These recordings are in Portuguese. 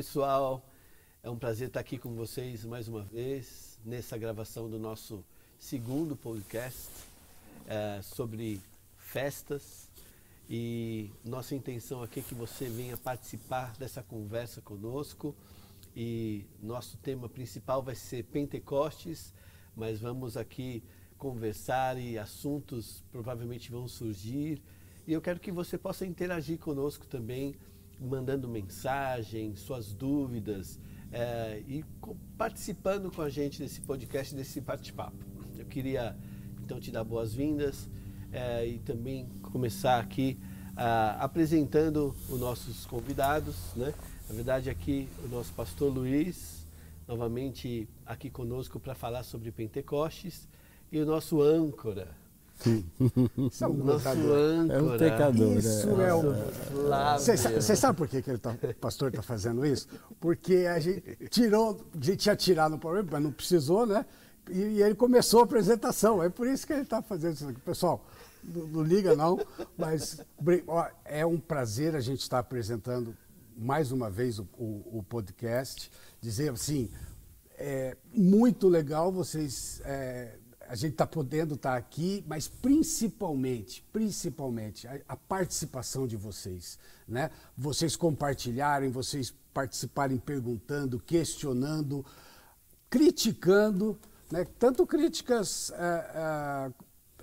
pessoal, é um prazer estar aqui com vocês mais uma vez nessa gravação do nosso segundo podcast é, sobre festas. E nossa intenção aqui é que você venha participar dessa conversa conosco. E nosso tema principal vai ser Pentecostes, mas vamos aqui conversar e assuntos provavelmente vão surgir. E eu quero que você possa interagir conosco também mandando mensagem, suas dúvidas é, e participando com a gente desse podcast, desse bate-papo. Eu queria então te dar boas-vindas é, e também começar aqui apresentando os nossos convidados. Né? Na verdade, aqui o nosso pastor Luiz, novamente aqui conosco para falar sobre Pentecostes, e o nosso âncora, isso é um. É um pecador. Isso é, é um... Você sabe por que, que ele tá, o pastor está fazendo isso? Porque a gente tirou, a gente tinha tirado no problema, mas não precisou, né? E, e, ele começou a apresentação. É por isso que ele está fazendo isso aqui. Pessoal, não, não liga não, mas ó, é um prazer a gente estar tá apresentando mais uma vez o, o, o podcast. Dizer assim, é muito legal vocês... É, a gente está podendo estar tá aqui, mas principalmente, principalmente a, a, participação de vocês, né? Vocês compartilharem, vocês participarem perguntando, questionando, criticando, né? Tanto críticas é, é,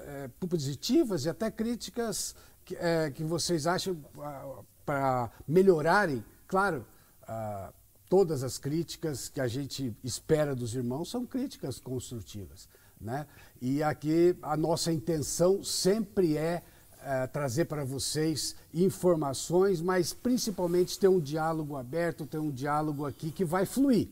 é, positivas e até críticas que, é, que vocês acham ah, para melhorarem, claro. Ah, todas as críticas que a gente espera dos irmãos são críticas construtivas. Né? E aqui a nossa intenção sempre é, é trazer para vocês informações, mas principalmente ter um diálogo aberto, ter um diálogo aqui que vai fluir.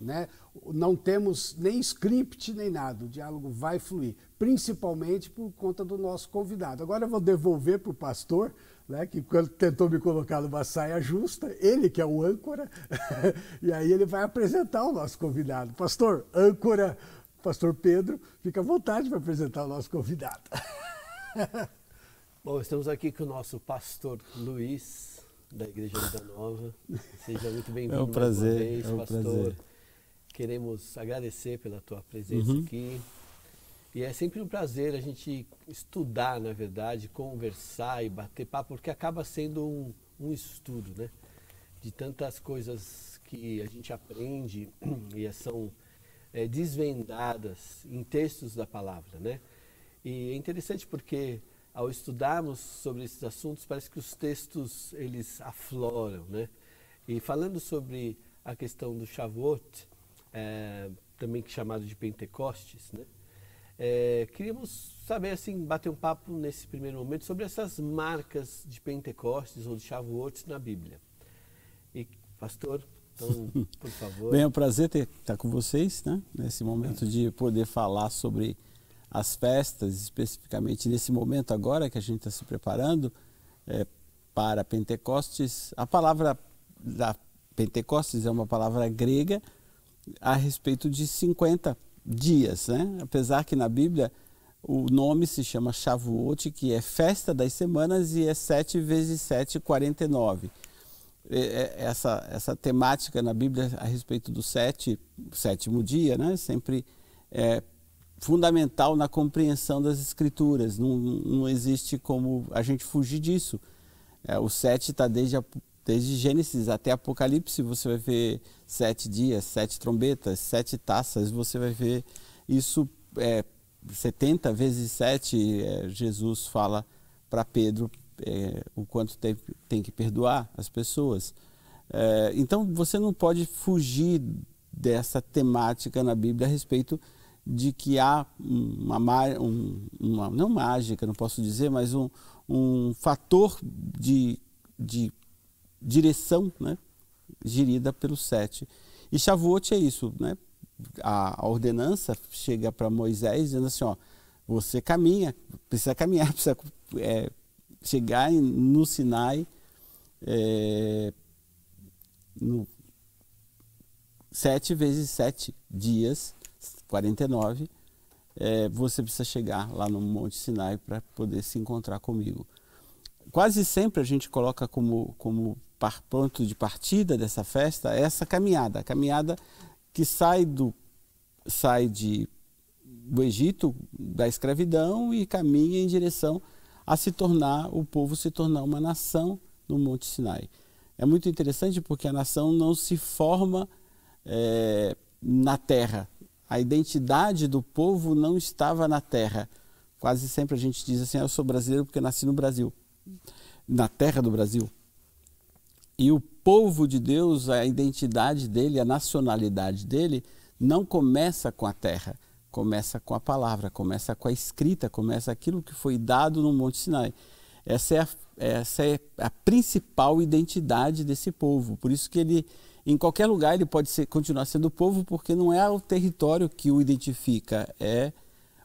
Né? Não temos nem script nem nada, o diálogo vai fluir, principalmente por conta do nosso convidado. Agora eu vou devolver para o pastor, né, que quando tentou me colocar numa saia justa, ele que é o âncora, e aí ele vai apresentar o nosso convidado. Pastor, âncora pastor Pedro, fica à vontade para apresentar o nosso convidado. Bom, estamos aqui com o nosso pastor Luiz, da Igreja Vida Nova. Seja muito bem-vindo é um prazer, vez, é um pastor. Prazer. Queremos agradecer pela tua presença uhum. aqui. E é sempre um prazer a gente estudar, na verdade, conversar e bater papo, porque acaba sendo um, um estudo, né? De tantas coisas que a gente aprende e são é, desvendadas em textos da palavra, né? E é interessante porque ao estudarmos sobre esses assuntos parece que os textos eles afloram, né? E falando sobre a questão do Shavuot, é, também chamado de Pentecostes, né? É, queríamos saber assim, bater um papo nesse primeiro momento sobre essas marcas de Pentecostes ou de Shavuot na Bíblia. E pastor, então, por favor. Bem, é um prazer ter, estar com vocês, né? Nesse momento de poder falar sobre as festas, especificamente nesse momento agora que a gente está se preparando é, para Pentecostes. A palavra da Pentecostes é uma palavra grega a respeito de 50 dias, né? Apesar que na Bíblia o nome se chama Shavuot, que é festa das semanas e é 7 vezes 7, 49. É, é, essa, essa temática na Bíblia a respeito do sete, sétimo dia, né? sempre é fundamental na compreensão das Escrituras. Não, não existe como a gente fugir disso. É, o sete está desde, desde Gênesis até Apocalipse, você vai ver sete dias, sete trombetas, sete taças, você vai ver isso é, 70 vezes sete, é, Jesus fala para Pedro é, o quanto tem, tem, que perdoar as pessoas. É, então você não pode fugir dessa temática na Bíblia a respeito de que há uma, um, uma não mágica, não posso dizer, mas um, um fator de, de direção né, gerida pelo sete. E Shavuot é isso, né? A, a ordenança chega para Moisés dizendo assim, ó, você caminha, precisa caminhar, precisa é, chegar no Sinai é, no sete vezes sete dias, 49, é, você precisa chegar lá no Monte Sinai para poder se encontrar comigo. Quase sempre a gente coloca como, como ponto de partida dessa festa essa caminhada, a caminhada que sai do sai de do Egito, da escravidão e caminha em direção a se tornar o povo se tornar uma nação no Monte Sinai. É muito interessante porque a nação não se forma é, na terra. A identidade do povo não estava na terra. Quase sempre a gente diz assim: ah, eu sou brasileiro porque nasci no Brasil, na terra do Brasil. E o povo de Deus, a identidade dele, a nacionalidade dele, não começa com a terra, começa com a palavra, começa com a escrita, começa aquilo que foi dado no Monte Sinai. Essa é a, essa é a principal identidade desse povo. Por isso que ele, em qualquer lugar, ele pode ser, continuar sendo povo, porque não é o território que o identifica, é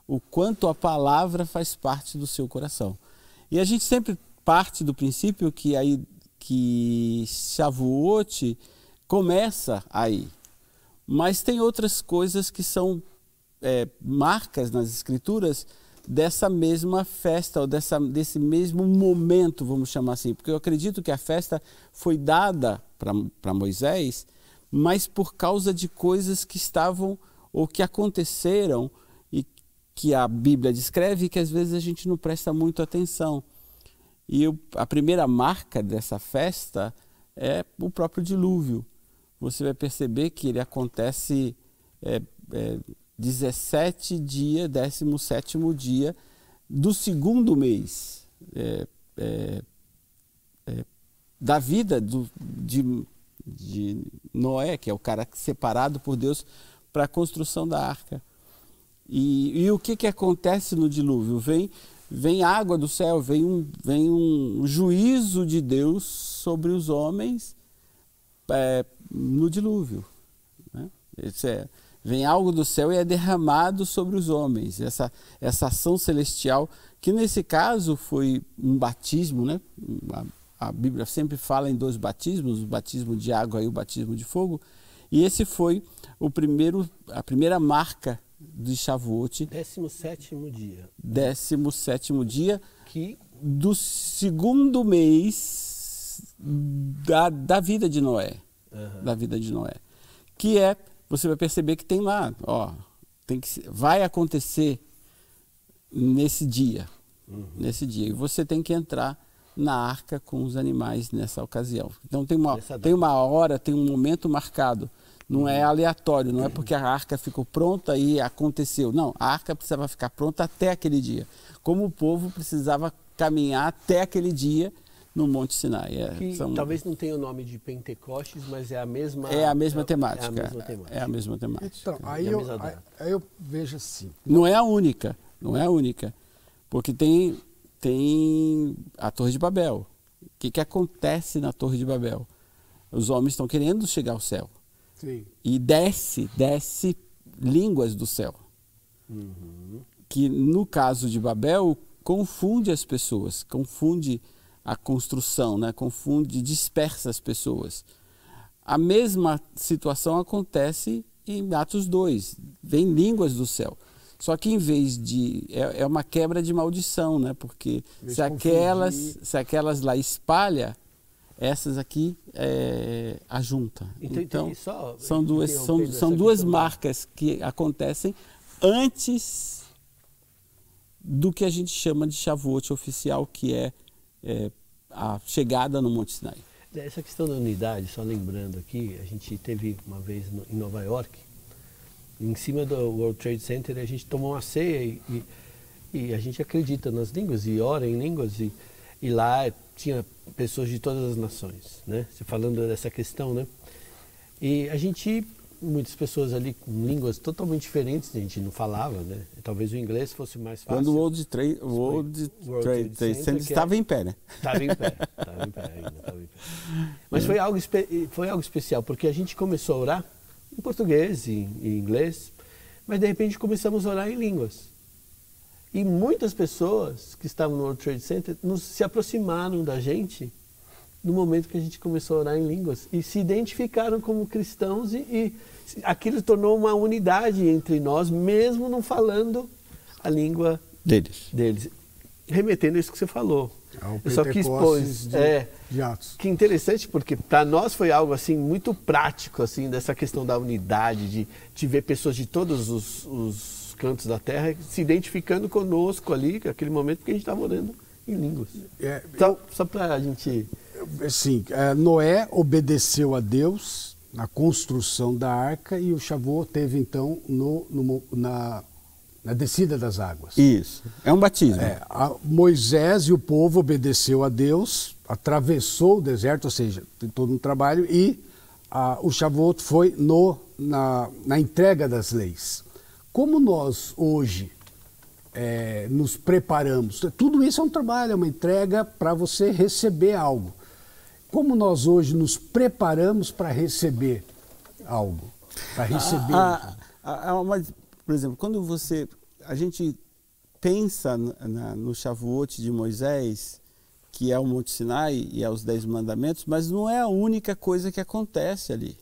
o quanto a palavra faz parte do seu coração. E a gente sempre parte do princípio que aí que Shavuot começa aí. Mas tem outras coisas que são é, marcas nas escrituras dessa mesma festa, ou dessa, desse mesmo momento, vamos chamar assim. Porque eu acredito que a festa foi dada para Moisés, mas por causa de coisas que estavam ou que aconteceram e que a Bíblia descreve que às vezes a gente não presta muito atenção. E eu, a primeira marca dessa festa é o próprio dilúvio. Você vai perceber que ele acontece é, é, 17 dia, 17 dia do segundo mês é, é, é, da vida do, de, de Noé, que é o cara separado por Deus para a construção da arca. E, e, o que, que acontece no dilúvio? Vem vem água do céu, vem um, vem um juízo de Deus sobre os homens é, no dilúvio. Né? É, vem algo do céu e é derramado sobre os homens. Essa, essa ação celestial, que nesse caso foi um batismo, né? a, a Bíblia sempre fala em dois batismos, o batismo de água e o batismo de fogo. E esse foi o primeiro, a primeira marca de Shavuot. 17 dia. 17 dia que... do segundo mês da, da vida de Noé. Uhum. Da vida de Noé. Que é, você vai perceber que tem lá, ó, tem que, vai acontecer nesse dia. Uhum. Nesse dia. E você tem que entrar na arca com os animais nessa ocasião. Então tem uma, tem uma hora, tem um momento marcado não é aleatório, não é porque a arca ficou pronta e aconteceu. Não, a arca precisava ficar pronta até aquele dia. Como o povo precisava caminhar até aquele dia no Monte Sinai. É, que, são... Talvez não tenha o nome de Pentecostes, mas é a mesma. É a mesma temática. É a mesma temática. É a mesma temática. Então, aí, eu, aí, aí eu vejo assim. Não é a única, não é a única, porque tem tem a Torre de Babel. O que, que acontece na Torre de Babel? Os homens estão querendo chegar ao céu. Sim. E desce, desce línguas do céu. Uhum. Que no caso de Babel confunde as pessoas, confunde a construção, né? confunde, dispersa as pessoas. A mesma situação acontece em Atos 2. Vem línguas do céu. Só que em vez de. É, é uma quebra de maldição, né? Porque se aquelas, se aquelas lá espalha, essas aqui é, a junta. Então, então só, são duas, são, são duas marcas que acontecem antes do que a gente chama de Shavuot oficial, que é, é, a chegada no Monte Sinai. Essa questão da unidade, só lembrando aqui, a gente teve uma vez no, em Nova York, em cima do World Trade Center, a gente tomou uma ceia e, e, e a gente acredita nas línguas e ora em línguas e, e lá tinha pessoas de todas as nações, né? Você falando dessa questão, né? E a gente, muitas pessoas ali com línguas totalmente diferentes, a gente não falava, né? Talvez o inglês fosse mais fácil. Quando o World Trade, o World Trade, Trade Center estava em pé, né? Estava em pé, estava em pé ainda, estava em pé. Mas foi algo, foi algo especial, porque a gente começou a orar em português, em, em inglês, mas de repente começamos a orar em línguas. E muitas pessoas que estavam no World Trade Center nos, se aproximaram da gente no momento que a gente começou a orar em línguas e se identificaram como cristãos e, e aquilo tornou uma unidade entre nós, mesmo não falando a língua deles. deles. Remetendo a isso que você falou. É eu só quis pôr de, é, de Atos. Que interessante, porque para nós foi algo assim muito prático, assim, dessa questão da unidade, de, de ver pessoas de todos os, os cantos da terra se identificando conosco ali, naquele momento que a gente estava orando em línguas. É, só só para a gente. Sim, é, Noé obedeceu a Deus na construção da arca e o Shavuot teve então no, no na na descida das águas. Isso. É um batismo. É, Moisés e o povo obedeceu a Deus, atravessou o deserto, ou seja, tem todo um trabalho, e a, o Shavuot foi no, na, na entrega das leis. Como nós hoje é, nos preparamos, tudo isso é um trabalho, é uma entrega para você receber algo. Como nós hoje nos preparamos para receber algo? Para receber. A, a, a, uma, por exemplo, quando você a gente pensa na, no Shavuot de Moisés, que é o Monte Sinai e é os Dez Mandamentos, mas não é a única coisa que acontece ali.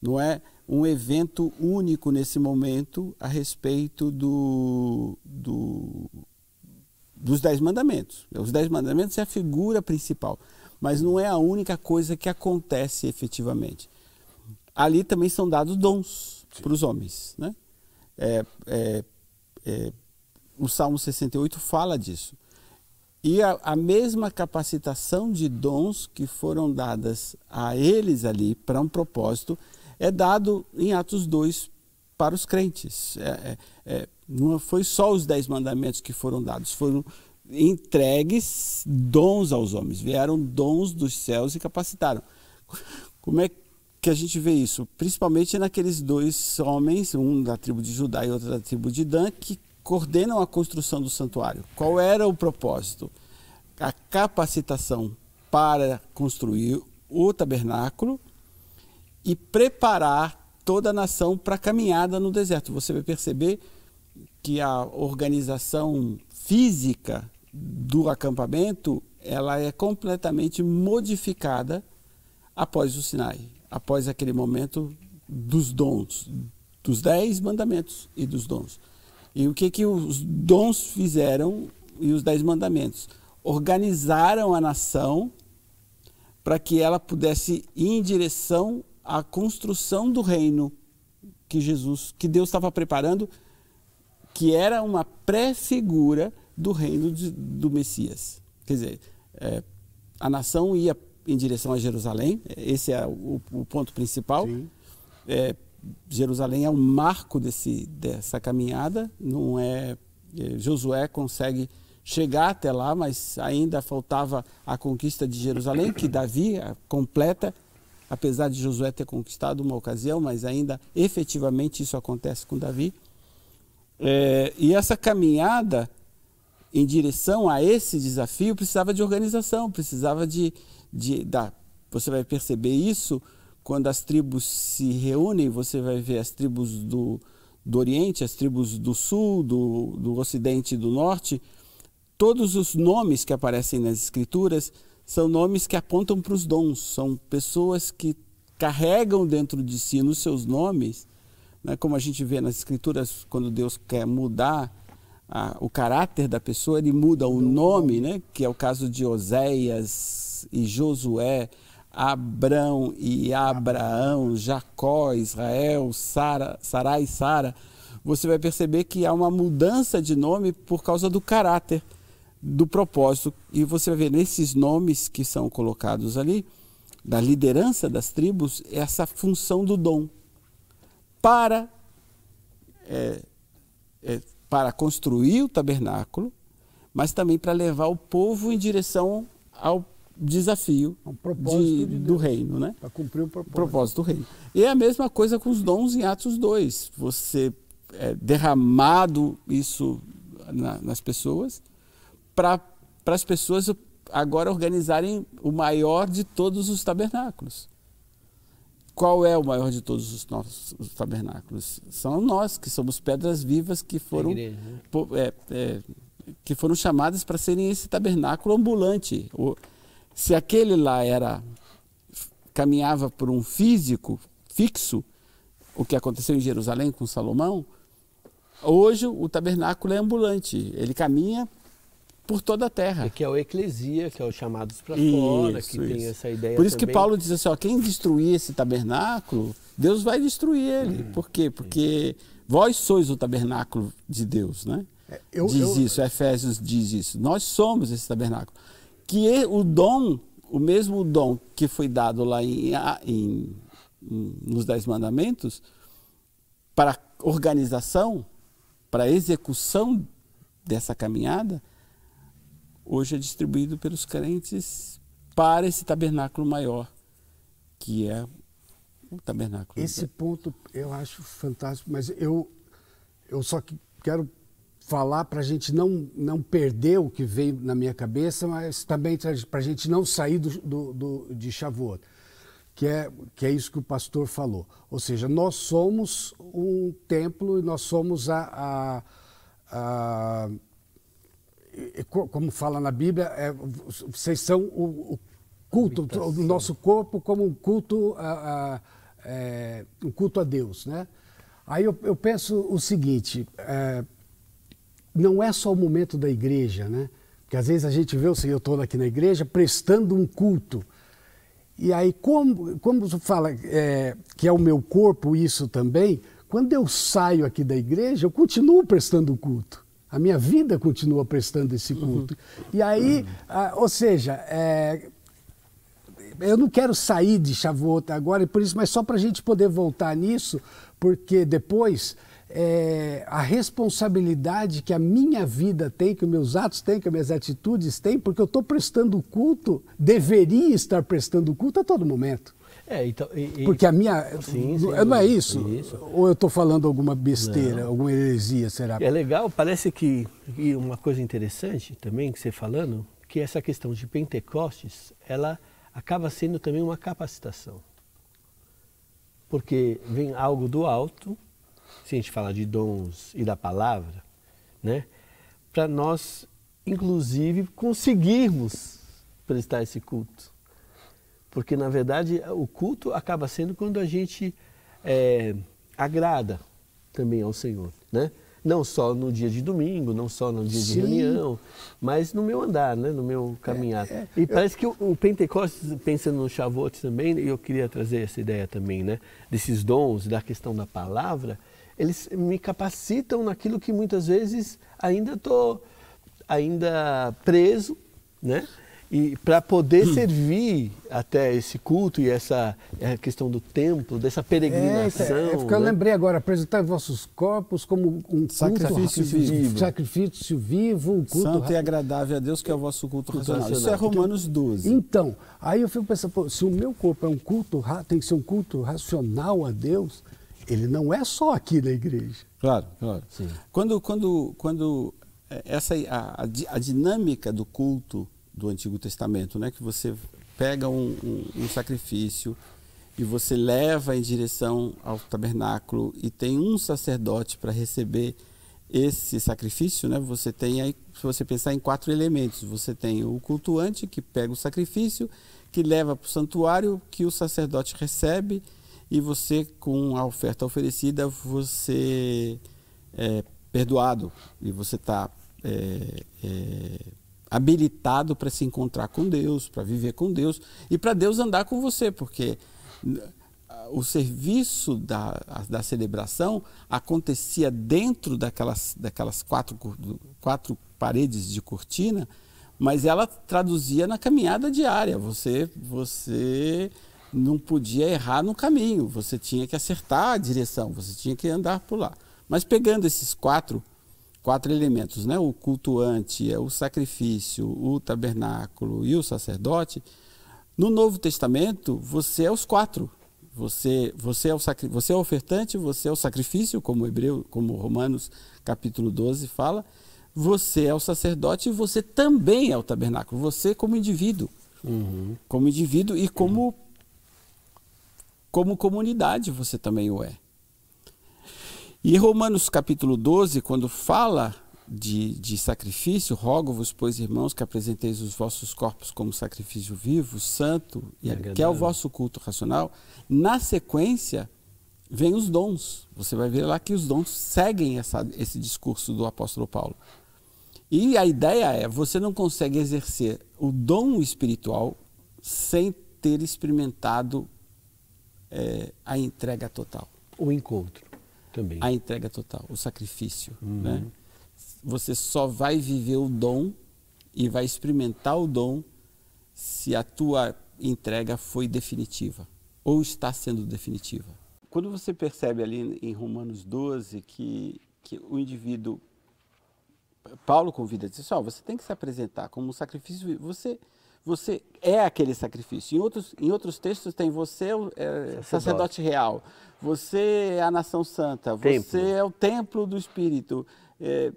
Não é um evento único nesse momento a respeito do, do, dos Dez Mandamentos. Os Dez Mandamentos é a figura principal, mas não é a única coisa que acontece efetivamente. Ali também são dados dons para os homens. Né? É, é, é, o Salmo 68 fala disso. E a, a, mesma capacitação de dons que foram dadas a eles ali para um propósito é dado em Atos 2 para os crentes. É, é, é, não foi só os dez mandamentos que foram dados, foram entregues dons aos homens. Vieram dons dos céus e capacitaram. Como é que a gente vê isso, principalmente naqueles dois homens, um da tribo de Judá e outro da tribo de Dan, que coordenam a construção do santuário. Qual era o propósito? A capacitação para construir o tabernáculo e preparar toda a nação para a caminhada no deserto. Você vai perceber que a organização física do acampamento ela é completamente modificada após o Sinai após aquele momento dos dons, dos dez mandamentos e dos dons. E o que, que os dons fizeram e os dez mandamentos? Organizaram a nação para que ela pudesse ir em direção à construção do reino que Jesus, que Deus estava preparando, que era uma pré-figura do reino de, do Messias. Quer dizer, é, a nação ia em direção a Jerusalém. Esse é o, o ponto principal. É, Jerusalém é um marco desse, dessa caminhada. Não é, é, Josué consegue chegar até lá, mas ainda faltava a conquista de Jerusalém, que Davi completa, apesar de Josué ter conquistado uma ocasião, mas ainda efetivamente isso acontece com Davi. É, e essa caminhada em direção a esse desafio precisava de organização, precisava de, de, da, você vai perceber isso quando as tribos se reúnem, você vai ver as tribos do, do Oriente, as tribos do Sul, do, do Ocidente e do Norte. Todos os nomes que aparecem nas Escrituras são nomes que apontam para os dons, são pessoas que carregam dentro de si, nos seus nomes, né, como a gente vê nas Escrituras, quando Deus quer mudar a, o caráter da pessoa, ele muda o nome, né, que é o caso de Oséias, e Josué, Abrão e Abraão, Jacó, Israel, Sara, Sarai e Sara, você vai perceber que há uma mudança de nome por causa do caráter, do propósito. E você vai ver nesses nomes que são colocados ali, da liderança das tribos, essa função do dom. Para, é, é, para construir o tabernáculo, mas também para levar o povo em direção ao desafio um de, de do reino, né? Para cumprir o propósito. propósito do reino. E é a mesma coisa com os dons em Atos 2. Você é derramado isso na, nas pessoas para as pessoas agora organizarem o maior de todos os tabernáculos. Qual é o maior de todos os nossos os tabernáculos? São nós, que somos pedras vivas que foram, né? é, é, que foram chamadas para serem esse tabernáculo ambulante. O, se aquele lá era caminhava por um físico fixo, o que aconteceu em Jerusalém com Salomão, hoje o tabernáculo é ambulante. Ele caminha por toda a terra. E que é o eclesia, que é o chamados para fora, que isso. tem essa ideia Por isso também. que Paulo diz assim, ó, quem destruir esse tabernáculo, Deus vai destruir ele. Hum. Por quê? Porque vós sois o tabernáculo de Deus, né? É, eu, diz eu... isso, Efésios diz isso. Nós somos esse tabernáculo. Que o dom, o mesmo dom que foi dado lá em, em, em nos Dez Mandamentos, para organização, para execução dessa caminhada, hoje é distribuído pelos crentes para esse tabernáculo maior, que é o tabernáculo. Esse ponto eu acho fantástico, mas eu, eu só quero falar para a gente não, não perder o que veio na minha cabeça, mas também para a gente não sair do, do, do, de Shavuot, que é, que é isso que o pastor falou. Ou seja, nós somos um templo e nós somos a, a, a como fala na Bíblia, é, vocês são o, o culto, o nosso corpo como um culto a, a é, um culto a Deus, né? Aí eu, eu penso o seguinte, é, não é só o momento da igreja, né? Porque às vezes a gente vê o Senhor todo aqui na igreja prestando um culto. E aí, como, como fala é, que é o meu corpo isso também, quando eu saio aqui da igreja, eu continuo prestando culto. A minha vida continua prestando esse culto. Uhum. E aí, ou seja, é, eu não quero sair de Shavuot agora, por isso, mas só para a gente poder voltar nisso, porque depois é, a responsabilidade que a minha vida tem, que os meus atos têm, que as minhas atitudes têm, porque eu estou prestando culto, deveria estar prestando culto a todo momento. É, então, e, Porque a minha. Sim, sim, não é isso? isso? Ou eu estou falando alguma besteira, não. alguma heresia, será? É legal, parece que. E uma coisa interessante também que você falando, que essa questão de Pentecostes, ela acaba sendo também uma capacitação. Porque vem algo do alto, se a gente fala de dons e da palavra, né? Para nós, inclusive, conseguirmos prestar esse culto. Porque, na verdade, o culto acaba sendo quando a gente é, agrada também ao Senhor, né? Não só no dia de domingo, não só no dia Sim. de reunião, mas no meu andar, né? no meu caminhar. É, é, e parece que o, o Pentecostes, pensando no Shavuot também, e eu queria trazer essa ideia também, né? desses dons, da questão da palavra, eles me capacitam naquilo que muitas vezes ainda estou ainda preso, né? E para poder hum. servir até esse culto e essa questão do templo, dessa peregrinação. É, é, é eu lembrei agora, apresentar vossos corpos como um sacrifício vivo. Sacrifício vivo, um culto. Santo e agradável a Deus, que é o vosso culto, culto racional. racional. Isso é Romanos 12. Então, aí eu fico pensando, pô, se o meu corpo é um culto, tem que ser um culto racional a Deus, ele não é só aqui na igreja. Claro, claro. Sim. Quando, quando, quando é, essa, a, a dinâmica do culto do Antigo Testamento, né? que você pega um, um, um sacrifício e você leva em direção ao tabernáculo e tem um sacerdote para receber esse sacrifício, né? Você tem aí, se você pensar em quatro elementos, você tem o cultuante que pega o sacrifício, que leva para o santuário, que o sacerdote recebe e você com a oferta oferecida você é perdoado e você está é, é, habilitado para se encontrar com Deus, para viver com Deus e para Deus andar com você, porque o serviço da, da celebração acontecia dentro daquelas, daquelas quatro, quatro paredes de cortina, mas ela traduzia na caminhada diária. Você, você não podia errar no caminho, você tinha que acertar a direção, você tinha que andar por lá. Mas pegando esses quatro quatro elementos, né? o cultuante, é o sacrifício, o tabernáculo e o sacerdote, no Novo Testamento você é os quatro. Você, você, é o sacri, você é o ofertante, você é o sacrifício, como Hebreu, como Romanos capítulo 12 fala, você é o sacerdote e você também é o tabernáculo, você como indivíduo. Uhum. Como indivíduo e como, como comunidade você também o é. E Romanos capítulo 12, quando fala de, de sacrifício, rogo-vos, pois, irmãos, que apresenteis os vossos corpos como sacrifício vivo, santo, e que é o vosso culto racional, na sequência vem os dons. Você vai ver lá que os dons seguem essa, esse discurso do apóstolo Paulo. E a ideia é, você não consegue exercer o dom espiritual sem ter experimentado é, a entrega total. O encontro também. A entrega total, o sacrifício. Uhum. Né? Você só vai viver o dom e vai experimentar o dom se a tua entrega foi definitiva ou está sendo definitiva. Quando você percebe ali em Romanos 12 que, que o indivíduo Paulo convida, diz assim, oh, você tem que se apresentar como um sacrifício, você, você é aquele sacrifício. Em outros, em outros textos tem você é, sacerdote. sacerdote real, você é a nação santa, templo. você é o templo do Espírito. É,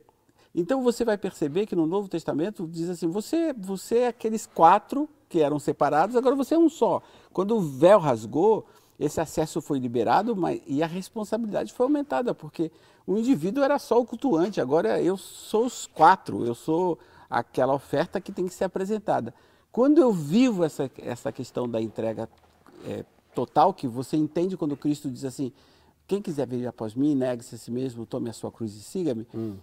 então você vai perceber que no Novo Testamento diz assim, você, você é aqueles quatro que eram separados, agora você é um só. Quando o véu rasgou, esse acesso foi liberado mas, e a responsabilidade foi aumentada, porque o indivíduo era só o cultuante, agora eu sou os quatro, eu sou aquela oferta que tem que ser apresentada. Quando eu vivo essa, essa questão da entrega é, total, que você entende quando Cristo diz assim, quem quiser vir após mim, negue-se a si mesmo, tome a sua cruz e siga-me. Hum.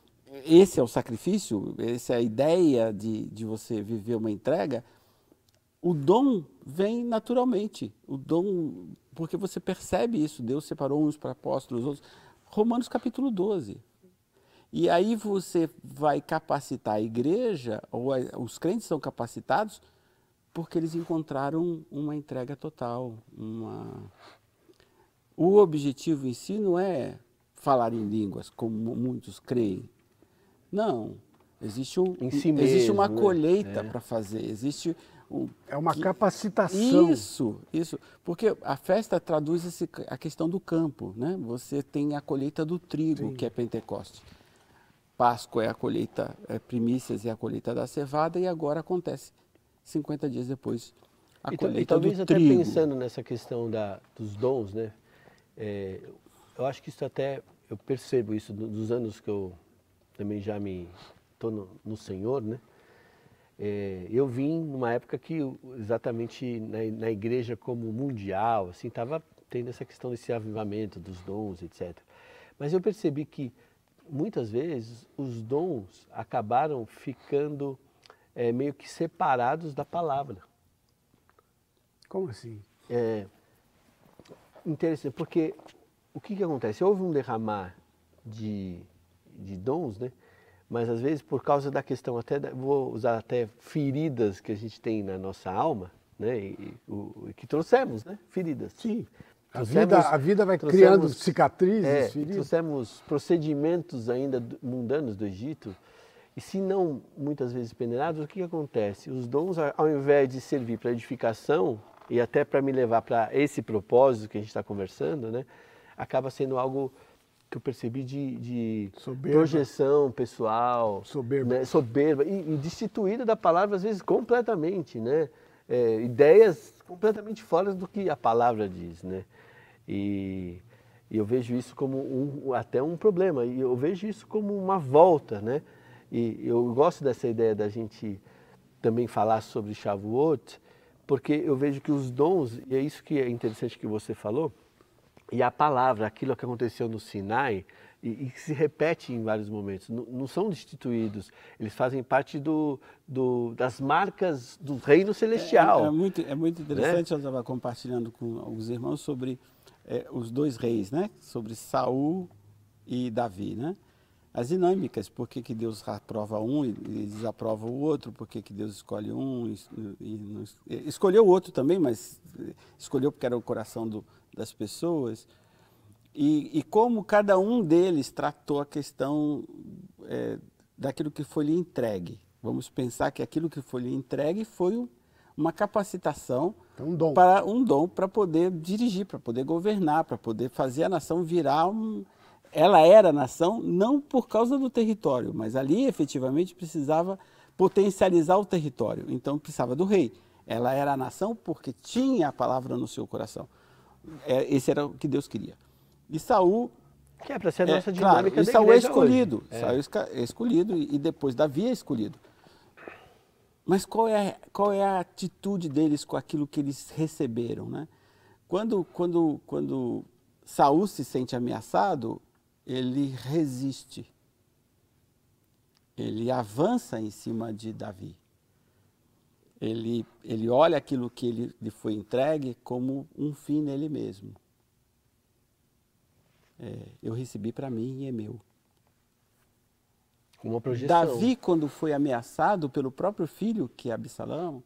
Esse é o sacrifício, essa é a ideia de, de você viver uma entrega. O dom vem naturalmente. O dom, porque você percebe isso. Deus separou uns para apóstolos, outros. Romanos capítulo 12. E aí você vai capacitar a igreja, ou os crentes são capacitados, porque eles encontraram uma entrega total. Uma... O objetivo em si não é falar em línguas, como muitos creem. Não. Existe, um, si existe mesmo, uma né? colheita é. para fazer, existe um, é uma que, capacitação. Isso, isso. Porque a festa traduz esse, a questão do campo. Né? Você tem a colheita do trigo, Sim. que é Pentecoste. Páscoa é a colheita, é, primícias é a colheita da cevada, e agora acontece 50 dias depois a e, colheita e talvez do até trigo. pensando nessa questão da, dos dons, né? É, eu acho que isso até, eu percebo isso dos anos que eu também já me estou no, no Senhor, né? É, eu vim numa época que exatamente na, na igreja como mundial, assim, estava tendo essa questão desse avivamento dos dons, etc. Mas eu percebi que muitas vezes os dons acabaram ficando é, meio que separados da palavra. Como assim? É interessante, porque o que, que acontece? Houve um derramar de, de dons, né? mas às vezes por causa da questão até vou usar até feridas que a gente tem na nossa alma, né, e, o, que trouxemos, né, feridas. Sim. A vida, a vida vai criando cicatrizes, é, feridas. Trouxemos procedimentos ainda mundanos do Egito e se não muitas vezes peneirados, o que, que acontece? Os dons, ao invés de servir para edificação e até para me levar para esse propósito que a gente está conversando, né, acaba sendo algo que eu percebi de, de projeção pessoal, soberba, né? soberba e, e, destituída da palavra às vezes completamente, né? É, ideias completamente fora do que a palavra diz, né? E, e eu vejo isso como um, até um problema e eu vejo isso como uma volta, né? E eu gosto dessa ideia da gente também falar sobre Shavuot, porque eu vejo que os dons, e é isso que é interessante que você falou, e a palavra, aquilo que aconteceu no Sinai, e, e que se repete em vários momentos, não, não, são destituídos, eles fazem parte do, do, das marcas do reino celestial. É, é muito, é muito interessante, né? eu estava compartilhando com alguns irmãos sobre é, os dois reis, né? sobre Saul e Davi. Né? As dinâmicas, por que, que Deus aprova um e desaprova o outro, por que, que Deus escolhe um e, e, e escolheu o outro também, mas escolheu porque era o coração do, das pessoas e, e, como cada um deles tratou a questão é, daquilo que foi lhe entregue. Vamos pensar que aquilo que foi lhe entregue foi uma capacitação um dom. para um dom para poder dirigir, para poder governar, para poder fazer a nação virar um. Ela era a nação não por causa do território, mas ali efetivamente precisava potencializar o território. Então precisava do rei. Ela era a nação porque tinha a palavra no seu coração. É, esse era o que Deus queria. E Saul que é para ser a nossa é, dinâmica claro, e Saul é escolhido. É. Saul é escolhido e depois Davi é escolhido. Mas qual é, qual é a atitude deles com aquilo que eles receberam, né? Quando, quando, quando Saul se sente ameaçado, ele resiste. ele avança em cima de Davi. Ele, ele olha aquilo que ele, lhe foi entregue como um fim nele mesmo. É, eu recebi para mim e é meu. Uma projeção. Davi, quando foi ameaçado pelo próprio filho, que é Absalão,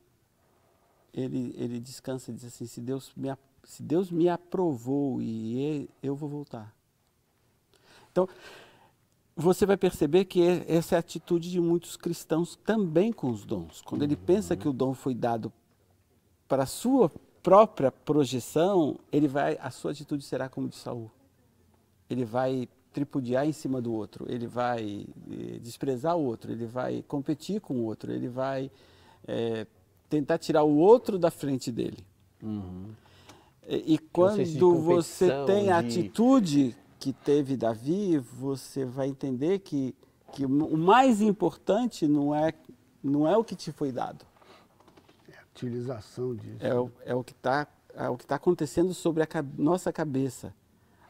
ele, ele descansa e diz assim: se Deus, me, se Deus me aprovou e eu vou voltar. Então, você vai perceber que essa é a atitude de muitos cristãos também com os dons. Quando ele pensa que o dom foi dado para a sua própria projeção, ele vai, a sua atitude será como de Saul. Ele vai tripudiar em cima do outro, ele vai eh, desprezar o outro, ele vai competir com o outro, ele vai é, tentar tirar o outro da frente dele. Uhum. E, e quando você tem a de... atitude que teve Davi, você vai entender que, que o mais importante não é, não é o que te foi dado. É a utilização disso. É, o, é o que está é o que está acontecendo sobre a nossa cabeça.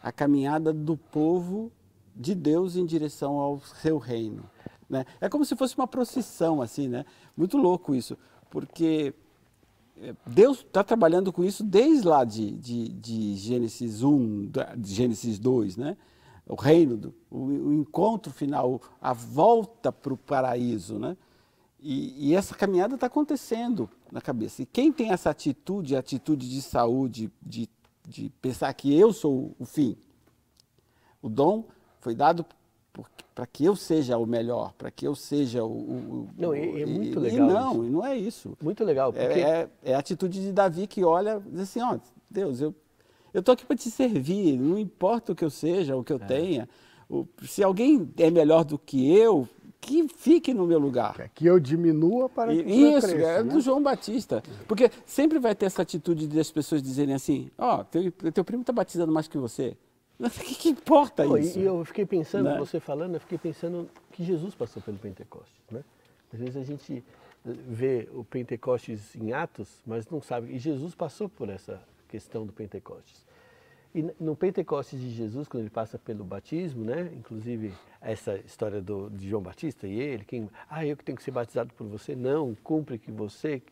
A caminhada do povo de Deus em direção ao seu reino. Né? É como se fosse uma procissão, assim, né? Muito louco isso, porque Deus está trabalhando com isso desde lá de, de, de, Gênesis 1, de Gênesis 2, né? O reino, do, o, o encontro final, a volta para o paraíso, né? E, e essa caminhada está acontecendo na cabeça. E quem tem essa atitude, atitude de saúde, de, de pensar que eu sou o fim, o dom foi dado para que eu seja o melhor, para que eu seja o. o não, é, é muito legal. E não, isso. não é isso. Muito legal. É, porque... É, é, é, a atitude de Davi que olha e diz assim: ó, Deus, eu eu estou aqui para te servir, não importa o que eu seja, o que eu é. tenha. O, se alguém é melhor do que eu, que fique no meu lugar. Que eu diminua para que e, Isso, cresça, é né? do João Batista. Porque sempre vai ter essa atitude das pessoas dizerem assim: ó, oh, teu, teu primo está batizando mais que você. O que, que importa Pô, isso? E eu fiquei pensando, né? você falando, eu fiquei pensando que Jesus passou pelo Pentecostes. Né? Às vezes a gente vê o Pentecostes em Atos, mas não sabe. E Jesus passou por essa questão do Pentecostes. E no Pentecostes de Jesus, quando ele passa pelo batismo, né? inclusive essa história do, de João Batista e ele, quem, ah, eu que tenho que ser batizado por você, não, cumpre que você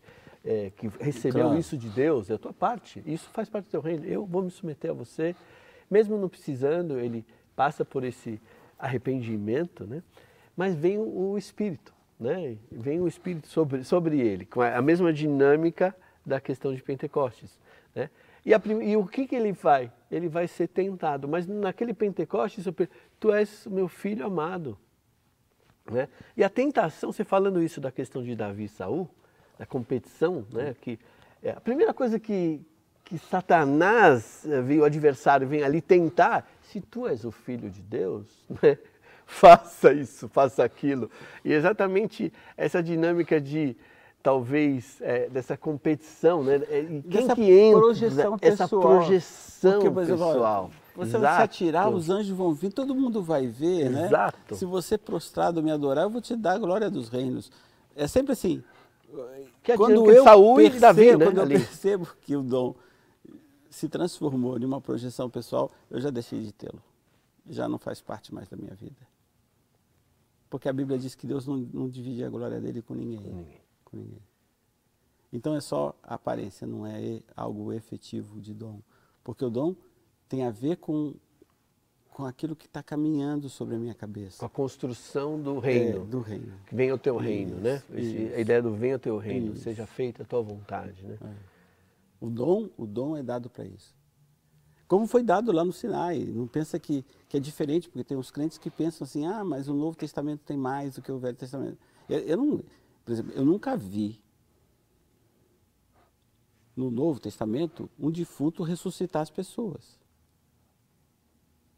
é, que recebeu claro. isso de Deus, é a tua parte, isso faz parte do teu reino, eu vou me submeter a você mesmo não precisando, ele passa por esse arrependimento, né? mas vem o, Espírito, né? vem o Espírito sobre, sobre ele, com a, mesma dinâmica da questão de Pentecostes. Né? E, a, e, o que, que ele vai? Ele vai ser tentado, mas naquele Pentecostes, tu és meu filho amado. Né? E a tentação, você falando isso da questão de Davi e Saul, da competição, né? que é, a primeira coisa que, que Satanás, eh, o adversário, vem ali tentar, se tu és o filho de Deus, né? faça isso, faça aquilo. E exatamente essa dinâmica de talvez é, dessa competição, né? E quem essa que entra projeção essa pessoal. projeção Porque, pessoal. Você Exato. vai se atirar, os anjos vão vir, todo mundo vai ver, né? Exato. né? Se você prostrado me adorar, eu vou te dar a glória dos reinos. É sempre assim. Que quando eu saúde percebo, Davi, né? quando eu percebo que o dom se transformou em uma projeção pessoal, eu já deixei de tê-lo. Já não faz parte mais da minha vida. Porque a Bíblia diz que Deus não, não divide a glória dele com ninguém. Com ninguém. Com ninguém. Então é só aparência, não é algo efetivo de dom. Porque o dom tem a ver com, com aquilo que está caminhando sobre a minha cabeça. Com a construção do reino. É, do reino. Que venha o teu reino, né? Esse, a ideia do venha o teu reino, isso. seja feita a tua vontade, né? É. O dom, o dom é dado para isso. Como foi dado lá no Sinai. Não pensa que, que é diferente, porque tem uns crentes que pensam assim, ah, mas o Novo Testamento tem mais do que o Velho Testamento. Eu, eu não, por exemplo, eu nunca vi no Novo Testamento um defunto ressuscitar as pessoas.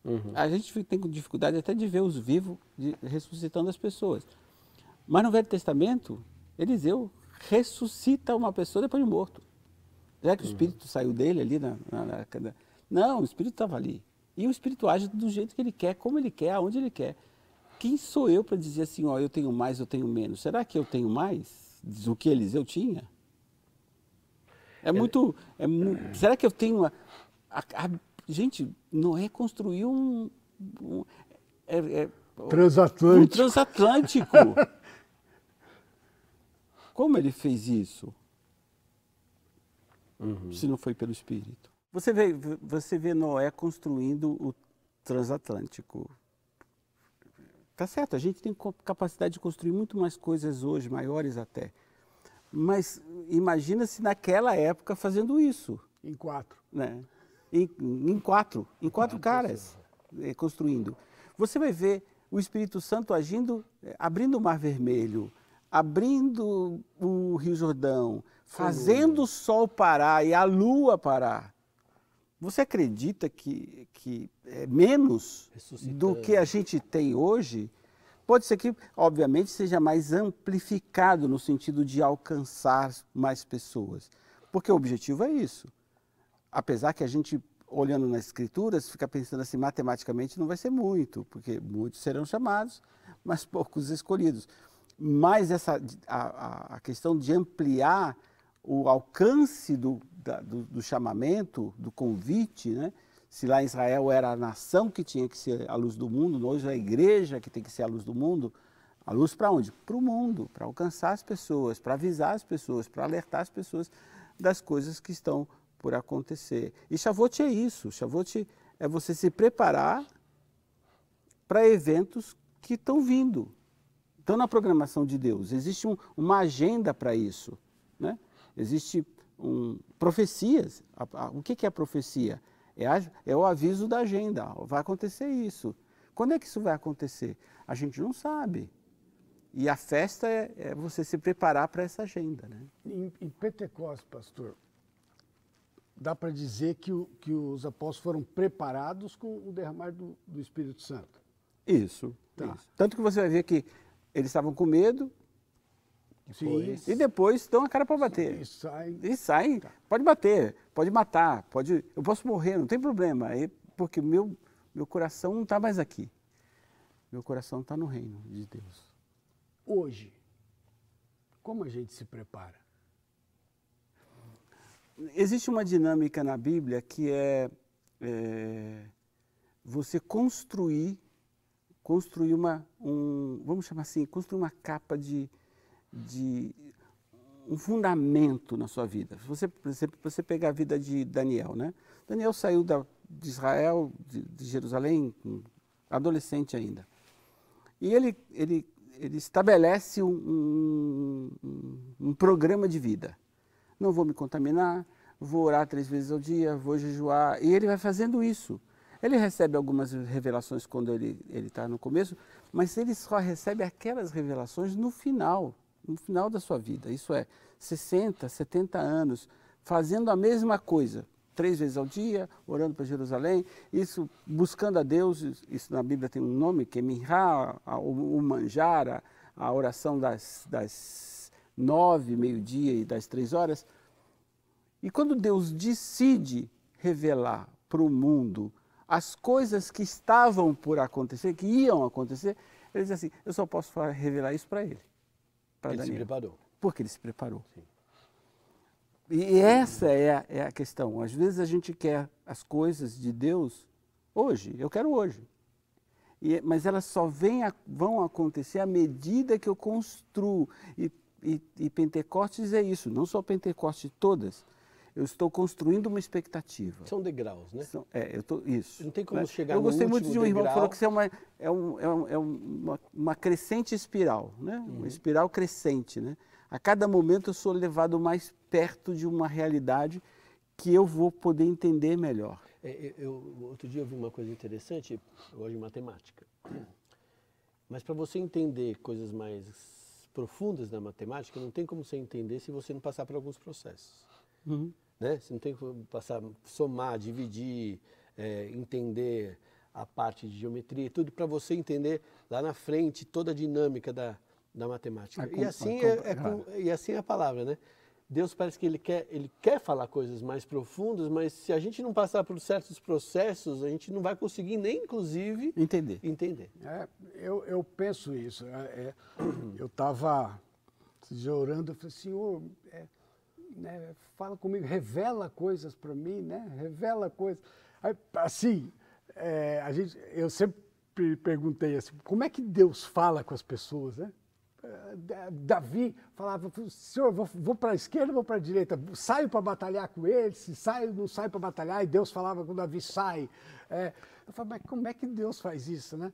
Uhum. A gente tem dificuldade até de ver os vivos de, ressuscitando as pessoas. Mas no Velho Testamento, Eliseu ressuscita uma pessoa depois de morto. Será que o espírito saiu dele ali na, na, na Não, o espírito estava ali. E o espírito age do jeito que ele quer, como ele quer, aonde ele quer. Quem sou eu para dizer assim, ó, eu tenho mais, eu tenho menos? Será que eu tenho mais do que Eliseu tinha? É muito. É, será que eu tenho. A, a, a, gente, Noé construiu um. um é, é, Transatlântico. Um transatlântico. Como ele fez isso? Uhum. Se não foi pelo Espírito. Você vê, você vê Noé construindo o transatlântico. Tá certo, a gente tem capacidade de construir muito mais coisas hoje, maiores até. Mas imagina se naquela época fazendo isso. Em quatro. Né? Em, em quatro, em quatro caras é, construindo. Você vai ver o Espírito Santo agindo, é, abrindo o Mar Vermelho, abrindo o Rio Jordão, fazendo o sol parar e a lua parar. Você acredita que, que é menos do que a gente tem hoje? Pode ser que, obviamente, seja mais amplificado no sentido de alcançar mais pessoas, porque o objetivo é isso. Apesar que a gente, olhando nas escrituras, fica pensando assim, matematicamente não vai ser muito, porque muitos serão chamados, mas poucos escolhidos. Mas essa, a, a questão de ampliar o alcance do, da, do, do, chamamento, do convite, né? se lá em Israel era a nação que tinha que ser a luz do mundo, hoje é a igreja que tem que ser a luz do mundo, a luz para onde? Para o mundo, para alcançar as pessoas, para avisar as pessoas, para alertar as pessoas das coisas que estão por acontecer. E Shavuot é isso, Shavuot é você se preparar para eventos que estão vindo, estão na programação de Deus. Existe um, uma agenda para isso, né? Existe um, profecias. O que é profecia? É, a, é o aviso da agenda. Vai acontecer isso. Quando é que isso vai acontecer? A gente não sabe. E a festa é, é você se preparar para essa agenda. Né? Em, em Pentecostes, pastor, dá para dizer que, o, que, os apóstolos foram preparados com o derramar do, do Espírito Santo. Isso, tá. isso. Tanto que você vai ver que eles estavam com medo, depois... E depois dão a cara para bater. E sai. E sai. Tá. Pode bater, pode matar, pode. Eu posso morrer, não tem problema. Aí, porque meu, meu coração não está mais aqui. Meu coração está no reino de Deus. Hoje, como a gente se prepara? Existe uma dinâmica na Bíblia que é, é você construir, construir uma, um, vamos chamar assim, construir uma capa de, de um fundamento na sua vida. Se você, você, você pegar a vida de Daniel, né? Daniel saiu da, de Israel, de, de Jerusalém, adolescente ainda. E ele, ele, ele estabelece um, um, um, programa de vida. Não vou me contaminar, vou orar três vezes ao dia, vou jejuar. E ele vai fazendo isso. Ele recebe algumas revelações quando ele está no começo, mas ele só recebe aquelas revelações no final no final da sua vida, isso é, 60, 70 anos, fazendo a mesma coisa, três vezes ao dia, orando para Jerusalém, isso buscando a Deus, isso na Bíblia tem um nome que é Minha, o manjar, a, oração das, das nove, meio-dia e das três horas. E quando Deus decide revelar para o mundo as coisas que estavam por acontecer, que iam acontecer, ele diz assim: eu só posso revelar isso para ele para Daniel. Ele se preparou. Porque ele se preparou. Sim. E essa é a, é a questão. Às vezes a gente quer as coisas de Deus hoje, eu quero hoje. E, mas elas só a, vão acontecer à medida que eu construo. E, e, e Pentecostes é isso, não só Pentecostes todas, eu estou construindo uma expectativa. São degraus, né? São, é, eu tô, isso. Não tem como né? chegar Eu gostei muito de um irmão que falou que isso é uma, é um, é, um, é uma, uma, crescente espiral, né? Uhum. Uma espiral crescente, né? A cada momento eu sou levado mais perto de uma realidade que eu vou poder entender melhor. É, eu, outro dia eu vi uma coisa interessante, eu gosto de matemática. Mas para você entender coisas mais profundas da matemática, não tem como você entender se você não passar por alguns processos. Uhum. Né? Você não tem que passar, somar, dividir, é, entender a parte de geometria, tudo para você entender lá na frente toda a dinâmica da, da matemática. É, e, assim é, é com, e assim é a palavra, né? Deus parece que ele quer, ele quer falar coisas mais profundas, mas se a gente não passar por certos processos, a gente não vai conseguir nem, inclusive, entender. entender. É, eu, eu penso isso. É, é eu estava orando, eu falei, Senhor, é, né, fala comigo, revela coisas para mim, né? Revela coisas. Aí, assim, é, a gente, eu sempre perguntei assim, como é que Deus fala com as pessoas, né? Eh, Davi falava, senhor, vou, vou para a esquerda, vou para a direita, saio para batalhar com eles, se saio, não saio para batalhar, e Deus falava com Davi, sai. É, eu falei, mas como é que Deus faz isso, né?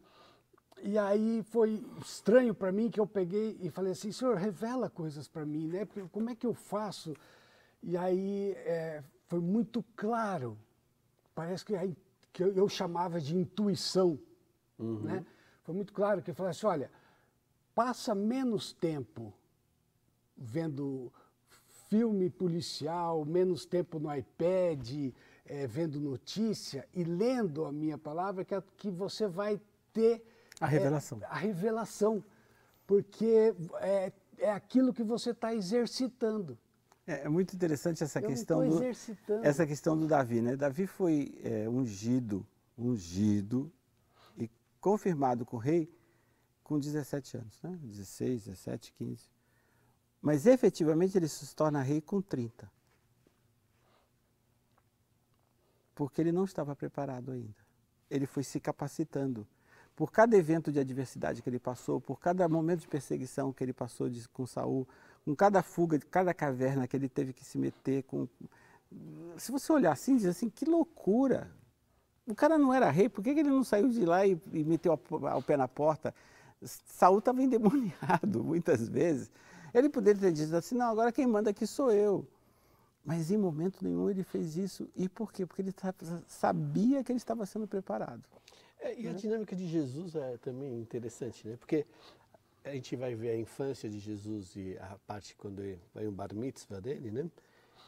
E aí foi estranho para mim que eu peguei e falei assim, senhor, revela coisas para mim, né? Como é que eu faço? E aí é, foi muito claro, parece que, que eu, eu, chamava de intuição, uhum. né? Foi muito claro que eu falei assim, olha, passa menos tempo vendo filme policial, menos tempo no iPad, é, vendo notícia e lendo a minha palavra, que, é, que você vai ter a revelação. É, a revelação, porque é, é aquilo que você está exercitando. É, é, muito interessante essa Eu questão do essa questão do Davi, né? Davi foi é, ungido, ungido e confirmado com o rei com 17 anos, né? 16, 17, 15. Mas efetivamente ele se torna rei com 30. Porque ele não estava preparado ainda. Ele foi se capacitando. Por cada evento de adversidade que ele passou, por cada momento de perseguição que ele passou de, com Saul, com cada fuga, de cada caverna que ele teve que se meter com. Se você olhar assim, diz assim, que loucura! O cara não era rei, por que, ele não saiu de lá e, e meteu o pé na porta? Saul estava endemoniado muitas vezes. Ele poderia ter dito assim, não, agora quem manda aqui sou eu. Mas em momento nenhum ele fez isso. E por quê? Porque ele sabia que ele estava sendo preparado. É, e a dinâmica de Jesus é também interessante, né? Porque a gente vai ver a infância de Jesus e a parte quando vai um bar mitzvah dele, né?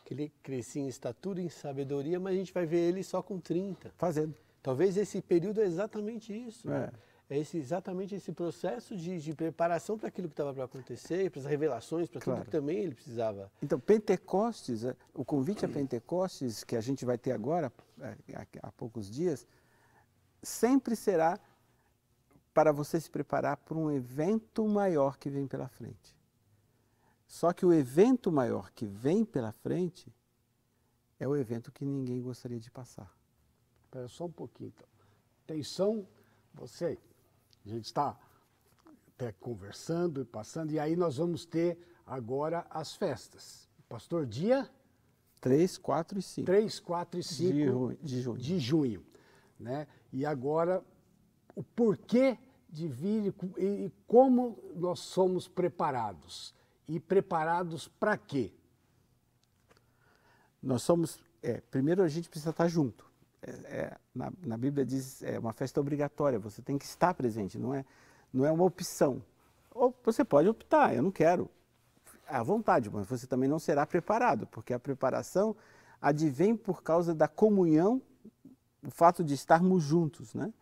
Que ele crescia em estatura e em sabedoria, mas a gente vai ver ele só com 30. Fazendo. Talvez esse período é exatamente isso. É. Né? é esse, exatamente esse processo de, de preparação para aquilo que estava para acontecer, para as revelações, para claro. tudo que também ele precisava. Então, Pentecostes, é, o convite a Pentecostes, que a gente vai ter agora, é, há poucos dias, sempre será para você se preparar para um evento maior que vem pela frente. Só que o evento maior que vem pela frente é o evento que ninguém gostaria de passar. Espera só um pouquinho, então. Atenção, você a gente está até conversando e passando, e aí nós vamos ter agora as festas. Pastor, dia? 3, 4 e 5. 3, 4 e 5 de, de junho. De junho né? E agora, o porquê de vir e, como nós somos preparados. E preparados para quê? Nós somos. É, primeiro a gente precisa estar junto. É, é, na, na, Bíblia diz é uma festa obrigatória, você tem que estar presente, não é, não é uma opção. Ou você pode optar, eu não quero, à vontade, mas você também não será preparado, porque a preparação advém por causa da comunhão, o fato de estarmos juntos, né?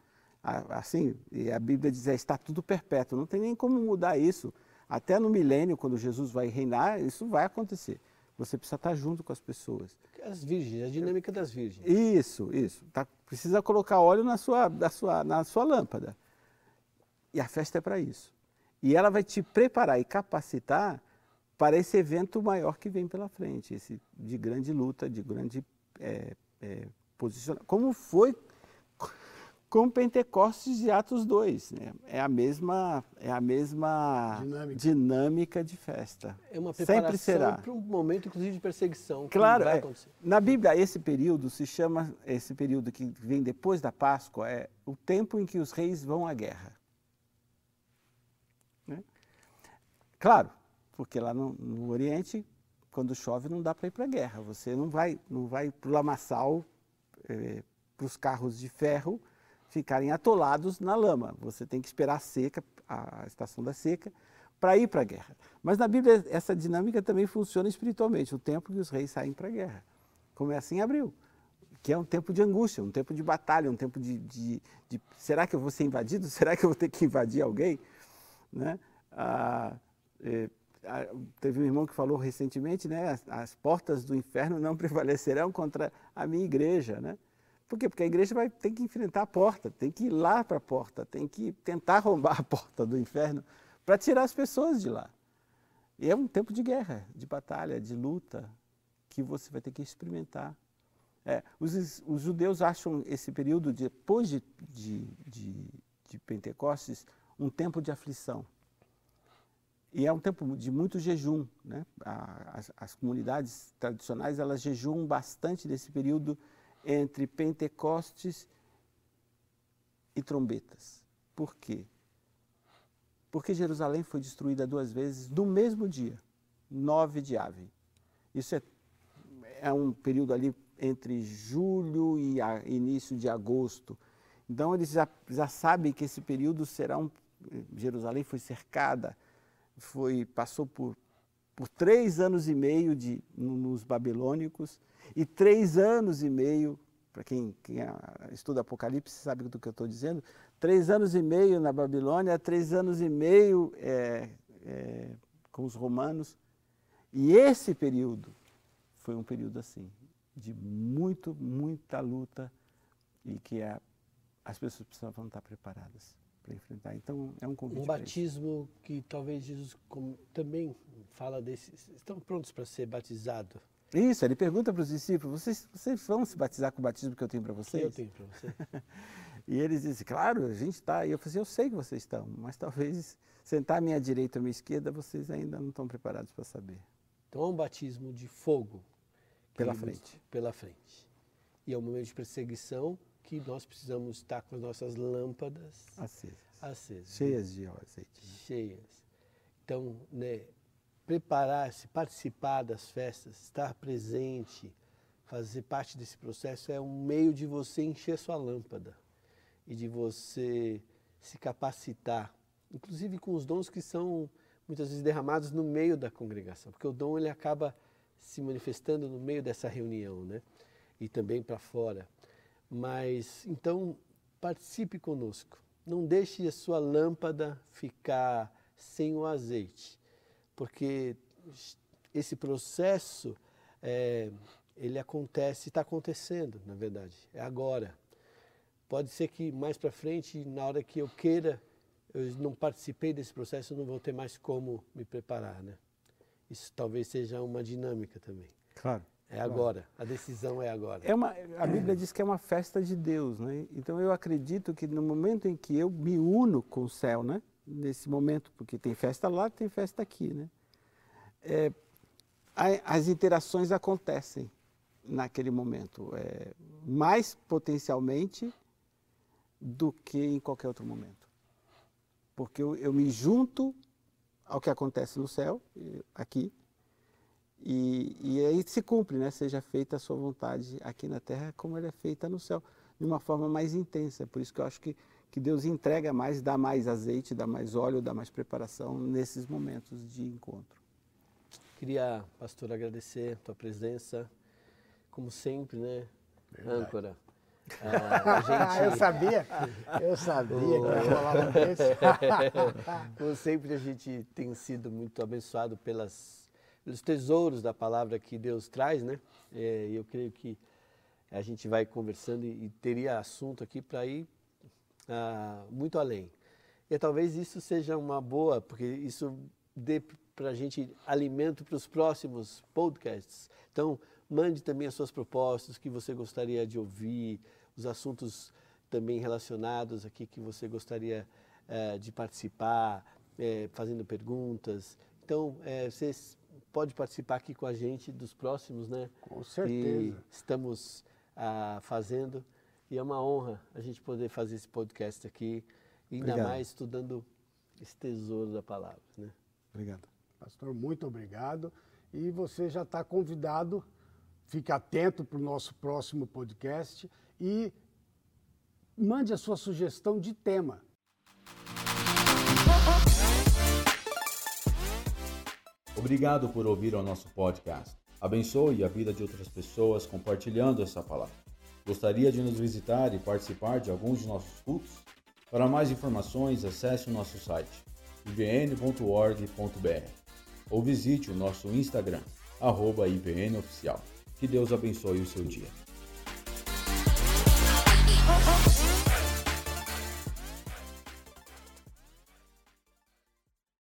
Assim, e a Bíblia diz, é, está tudo perpétuo, não tem nem como mudar isso. Até no milênio, quando Jesus vai reinar, isso vai acontecer. Você precisa estar junto com as pessoas. As virgens, a dinâmica das virgens. Isso, isso. Tá, precisa colocar óleo na sua, na, sua, na sua lâmpada. E a festa é para isso. E ela vai te preparar e capacitar para esse evento maior que vem pela frente, esse de grande luta, de grande é, é, posicionamento. Como foi com Pentecostes de Atos 2. Né? É a mesma, é a mesma dinâmica. dinâmica de festa. É uma preparação Sempre será. para um momento, inclusive, de perseguição. Claro, é, na Bíblia, esse período se chama, esse período que vem depois da Páscoa, é o tempo em que os reis vão à guerra. Né? Claro, porque lá no, no Oriente, quando chove, não dá para ir para a guerra. Você não vai, não vai para o lamaçal, é, para os carros de ferro, ficarem atolados na lama. Você tem que esperar a seca, a estação da seca, para ir para a guerra. Mas na Bíblia essa dinâmica também funciona espiritualmente, o tempo que os reis saem para a guerra. Começa em abril, que é um tempo de angústia, um tempo de batalha, um tempo de, de, de será que eu vou ser invadido? Será que eu vou ter que invadir alguém? Né? Ah, é, teve um irmão que falou recentemente, né, as, as portas do inferno não prevalecerão contra a minha igreja, né? Por quê? Porque a igreja vai ter que enfrentar a porta, tem que ir lá para a porta, tem que tentar arrombar a porta do inferno para tirar as pessoas de lá. E é um tempo de guerra, de batalha, de luta, que você vai ter que experimentar. É, os, os, judeus acham esse período depois de, de, de, de Pentecostes um tempo de aflição. E é um tempo de muito jejum. Né? As, as comunidades tradicionais elas jejuam bastante nesse período entre Pentecostes e trombetas. Por quê? Porque Jerusalém foi destruída duas vezes no mesmo dia, 9 de Ave. Isso é, é um período ali entre julho e a, início de agosto. Então eles já, já sabem que esse período será um. Jerusalém foi cercada, foi passou por, por três anos e meio de, nos babilônicos e três anos e meio, para quem, quem estuda Apocalipse sabe do que eu estou dizendo, três anos e meio na Babilônia, três anos e meio é, é, com os romanos. E esse período foi um período assim, de muito, muita luta e que a, as pessoas precisavam estar preparadas para enfrentar. Então, é um convite. Um batismo que talvez Jesus também fala desse. Estão prontos para ser batizados? Isso, ele pergunta para os discípulos: vocês, vocês vão se batizar com o batismo que eu tenho para vocês? Que eu tenho para você. e eles dizem: claro, a gente está. E eu falei assim: eu sei que vocês estão, mas talvez sentar à minha direita ou à minha esquerda, vocês ainda não estão preparados para saber. Então é um batismo de fogo pela frente. Pela frente. E é um momento de perseguição que nós precisamos estar com as nossas lâmpadas acesas. acesas cheias de azeite. Né? Cheias. Então, né, preparar-se, participar das festas, estar presente, fazer parte desse processo é um meio de você encher sua lâmpada e de você se capacitar, inclusive com os dons que são muitas vezes derramados no meio da congregação, porque o dom ele acaba se manifestando no meio dessa reunião, né? E também para fora. Mas então participe conosco. Não deixe a sua lâmpada ficar sem o azeite, porque esse processo é, ele acontece, está acontecendo, na verdade, é agora. Pode ser que mais para frente, na hora que eu queira, eu não participei desse processo, eu não vou ter mais como me preparar, né? Isso talvez seja uma dinâmica também. Claro. É agora, a decisão é agora. É uma, a Bíblia diz que é uma festa de Deus, né? Então eu acredito que no momento em que eu me uno com o céu, né? Nesse momento, porque tem festa lá, tem festa aqui, né? É, as interações acontecem naquele momento, é, mais potencialmente do que em qualquer outro momento. Porque eu, eu me junto ao que acontece no céu, aqui, e, e aí se cumpre, né? Seja feita a sua vontade aqui na terra como ela é feita no céu, de uma forma mais intensa. Por isso que eu acho que, que Deus entrega mais, dá mais azeite, dá mais óleo, dá mais preparação nesses momentos de encontro. Queria, pastor, agradecer a tua presença, como sempre, né? Verdade. Âncora. Ah, gente... eu sabia, eu sabia que ia um desse. Como sempre, a gente tem sido muito abençoado pelas, pelos tesouros da palavra que Deus traz, né? É, eu creio que a gente vai conversando e, e teria assunto aqui para ir ah, muito além. E talvez isso seja uma boa, porque isso dê para a gente alimento para os próximos podcasts. Então, mande também as suas propostas, que você gostaria de ouvir, os assuntos também relacionados aqui que você gostaria é, de participar, é, fazendo perguntas. Então, é, você pode participar aqui com a gente dos próximos, né? Com certeza. Que estamos ah, fazendo. E é uma honra a gente poder fazer esse podcast aqui, ainda obrigado. mais estudando esse tesouro da palavra, né? Obrigado. Pastor, muito obrigado. E você já está convidado, fique atento para o nosso próximo podcast e mande a sua sugestão de tema. Obrigado por ouvir o nosso podcast. Abençoe a vida de outras pessoas compartilhando essa palavra. Gostaria de nos visitar e participar de alguns de nossos cultos? Para mais informações, acesse o nosso site ivn.org.br ou visite o nosso Instagram, arroba IVNOficial. Que Deus abençoe o seu dia.